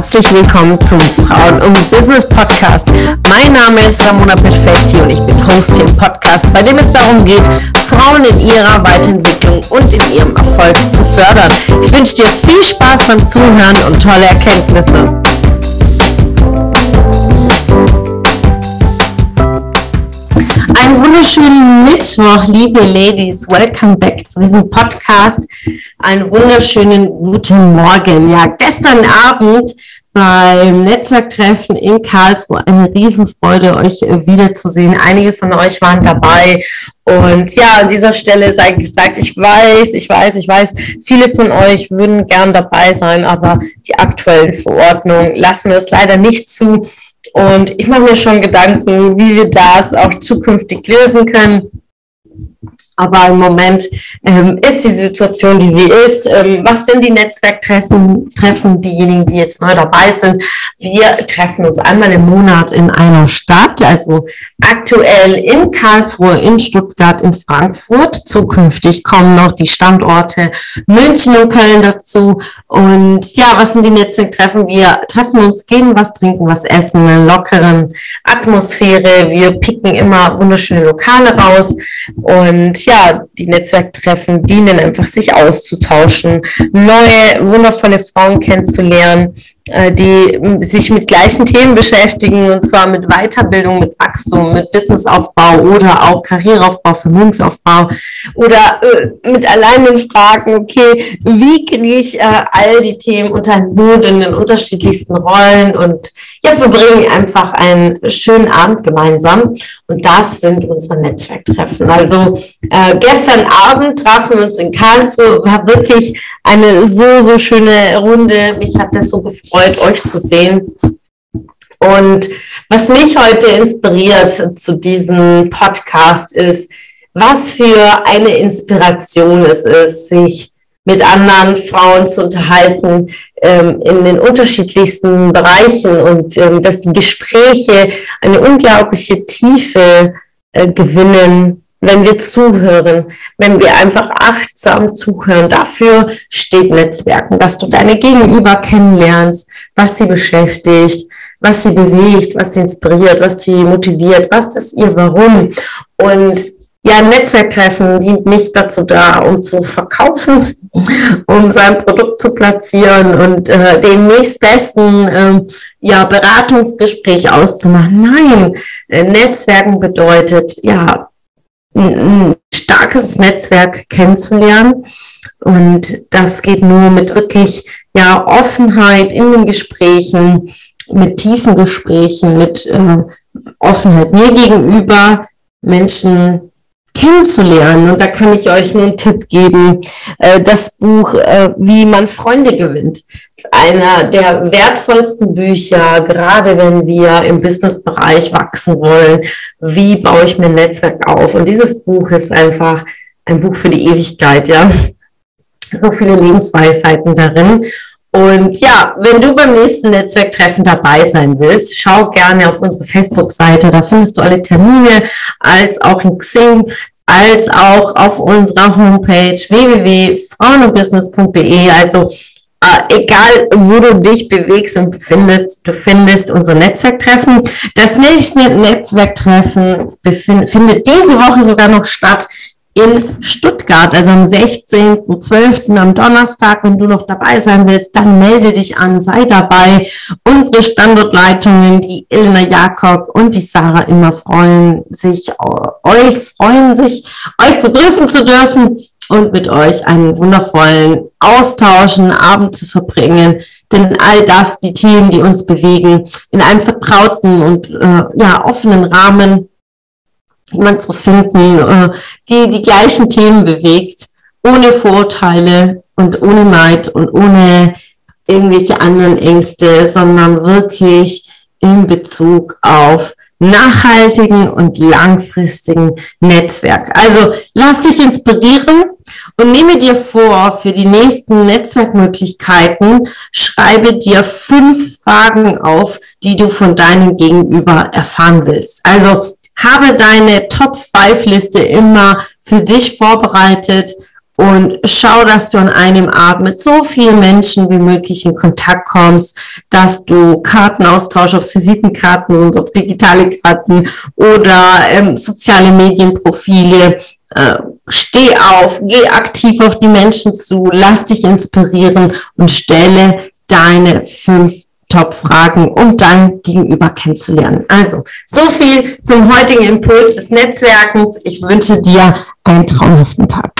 herzlich willkommen zum Frauen und Business Podcast. Mein Name ist Ramona Perfetti und ich bin Host hier im Podcast, bei dem es darum geht, Frauen in ihrer Weiterentwicklung und in ihrem Erfolg zu fördern. Ich wünsche dir viel Spaß beim Zuhören und tolle Erkenntnisse. Einen wunderschönen Mittwoch, liebe Ladies. Welcome back zu diesem Podcast. Einen wunderschönen guten Morgen. Ja, gestern Abend beim Netzwerktreffen in Karlsruhe eine Riesenfreude, euch wiederzusehen. Einige von euch waren dabei. Und ja, an dieser Stelle sei gesagt, ich weiß, ich weiß, ich weiß, viele von euch würden gern dabei sein, aber die aktuellen Verordnungen lassen es leider nicht zu. Und ich mache mir schon Gedanken, wie wir das auch zukünftig lösen können. Aber im Moment ähm, ist die Situation, die sie ist. Ähm, was sind die Netzwerktreffen, Treffen, diejenigen, die jetzt neu dabei sind? Wir treffen uns einmal im Monat in einer Stadt, also aktuell in Karlsruhe, in Stuttgart, in Frankfurt. Zukünftig kommen noch die Standorte München und Köln dazu. Und ja, was sind die Netzwerktreffen? Wir treffen uns, gehen was trinken, was essen, eine lockeren Atmosphäre. Wir picken immer wunderschöne Lokale raus. Und ja, die Netzwerktreffen dienen einfach, sich auszutauschen, neue, wundervolle Frauen kennenzulernen, die sich mit gleichen Themen beschäftigen, und zwar mit Weiterbildung, mit Wachstum, mit Businessaufbau oder auch Karriereaufbau, Vermögensaufbau oder äh, mit alleinen Fragen, okay, wie kriege ich äh, all die Themen unter einen Hut in den unterschiedlichsten Rollen und ja, verbringen einfach einen schönen Abend gemeinsam. Und das sind unsere Netzwerktreffen. Also äh, gestern Abend trafen wir uns in Karlsruhe, war wirklich eine so, so schöne Runde. Mich hat das so gefreut, euch zu sehen. Und was mich heute inspiriert zu diesem Podcast ist, was für eine Inspiration es ist, sich mit anderen Frauen zu unterhalten ähm, in den unterschiedlichsten Bereichen und ähm, dass die Gespräche eine unglaubliche Tiefe äh, gewinnen, wenn wir zuhören, wenn wir einfach achtsam zuhören. Dafür steht Netzwerken, dass du deine Gegenüber kennenlernst, was sie beschäftigt, was sie bewegt, was sie inspiriert, was sie motiviert, was ist ihr Warum. Und ja, Netzwerktreffen dient nicht dazu da, um zu verkaufen, um sein Produkt zu platzieren und äh, den nächstbesten äh, ja, Beratungsgespräch auszumachen. Nein, äh, Netzwerken bedeutet, ja, ein, starkes Netzwerk kennenzulernen. Und das geht nur mit wirklich ja, Offenheit in den Gesprächen, mit tiefen Gesprächen, mit äh, Offenheit mir gegenüber, Menschen kennenzulernen. Und da kann ich euch einen Tipp geben. Äh, das Buch äh, Wie man Freunde gewinnt ist einer der wertvollsten Bücher, gerade wenn wir im Businessbereich wachsen wollen. Wie baue ich mir ein Netzwerk auf? Und dieses Buch ist einfach ein Buch für die Ewigkeit, ja. So viele Lebensweisheiten darin. Und ja, wenn du beim nächsten Netzwerktreffen dabei sein willst, schau gerne auf unsere Facebook-Seite. Da findest du alle Termine, als auch in Xing, als auch auf unserer Homepage www.frauenundbusiness.de. Also äh, egal, wo du dich bewegst und befindest, du findest unser Netzwerktreffen. Das nächste Netzwerktreffen findet diese Woche sogar noch statt in Stuttgart, also am 16.12. am Donnerstag. Wenn du noch dabei sein willst, dann melde dich an, sei dabei. Unsere Standortleitungen, die Elena Jakob und die Sarah immer freuen sich, euch freuen sich, euch begrüßen zu dürfen und mit euch einen wundervollen Austausch, einen Abend zu verbringen. Denn all das, die Themen, die uns bewegen, in einem vertrauten und äh, ja, offenen Rahmen jemand zu finden, äh, die die gleichen Themen bewegt, ohne Vorurteile und ohne Neid und ohne irgendwelche anderen Ängste, sondern wirklich in Bezug auf nachhaltigen und langfristigen Netzwerk. Also lass dich inspirieren und nehme dir vor, für die nächsten Netzwerkmöglichkeiten schreibe dir fünf Fragen auf, die du von deinem Gegenüber erfahren willst. Also habe deine Top 5 Liste immer für dich vorbereitet und schau, dass du an einem Abend mit so vielen Menschen wie möglich in Kontakt kommst, dass du Karten austauschst, ob es Visitenkarten sind, ob digitale Karten oder ähm, soziale Medienprofile. Äh, steh auf, geh aktiv auf die Menschen zu, lass dich inspirieren und stelle deine fünf Top-Fragen, um dein Gegenüber kennenzulernen. Also, so viel zum heutigen Impuls des Netzwerkens. Ich wünsche dir einen traumhaften Tag.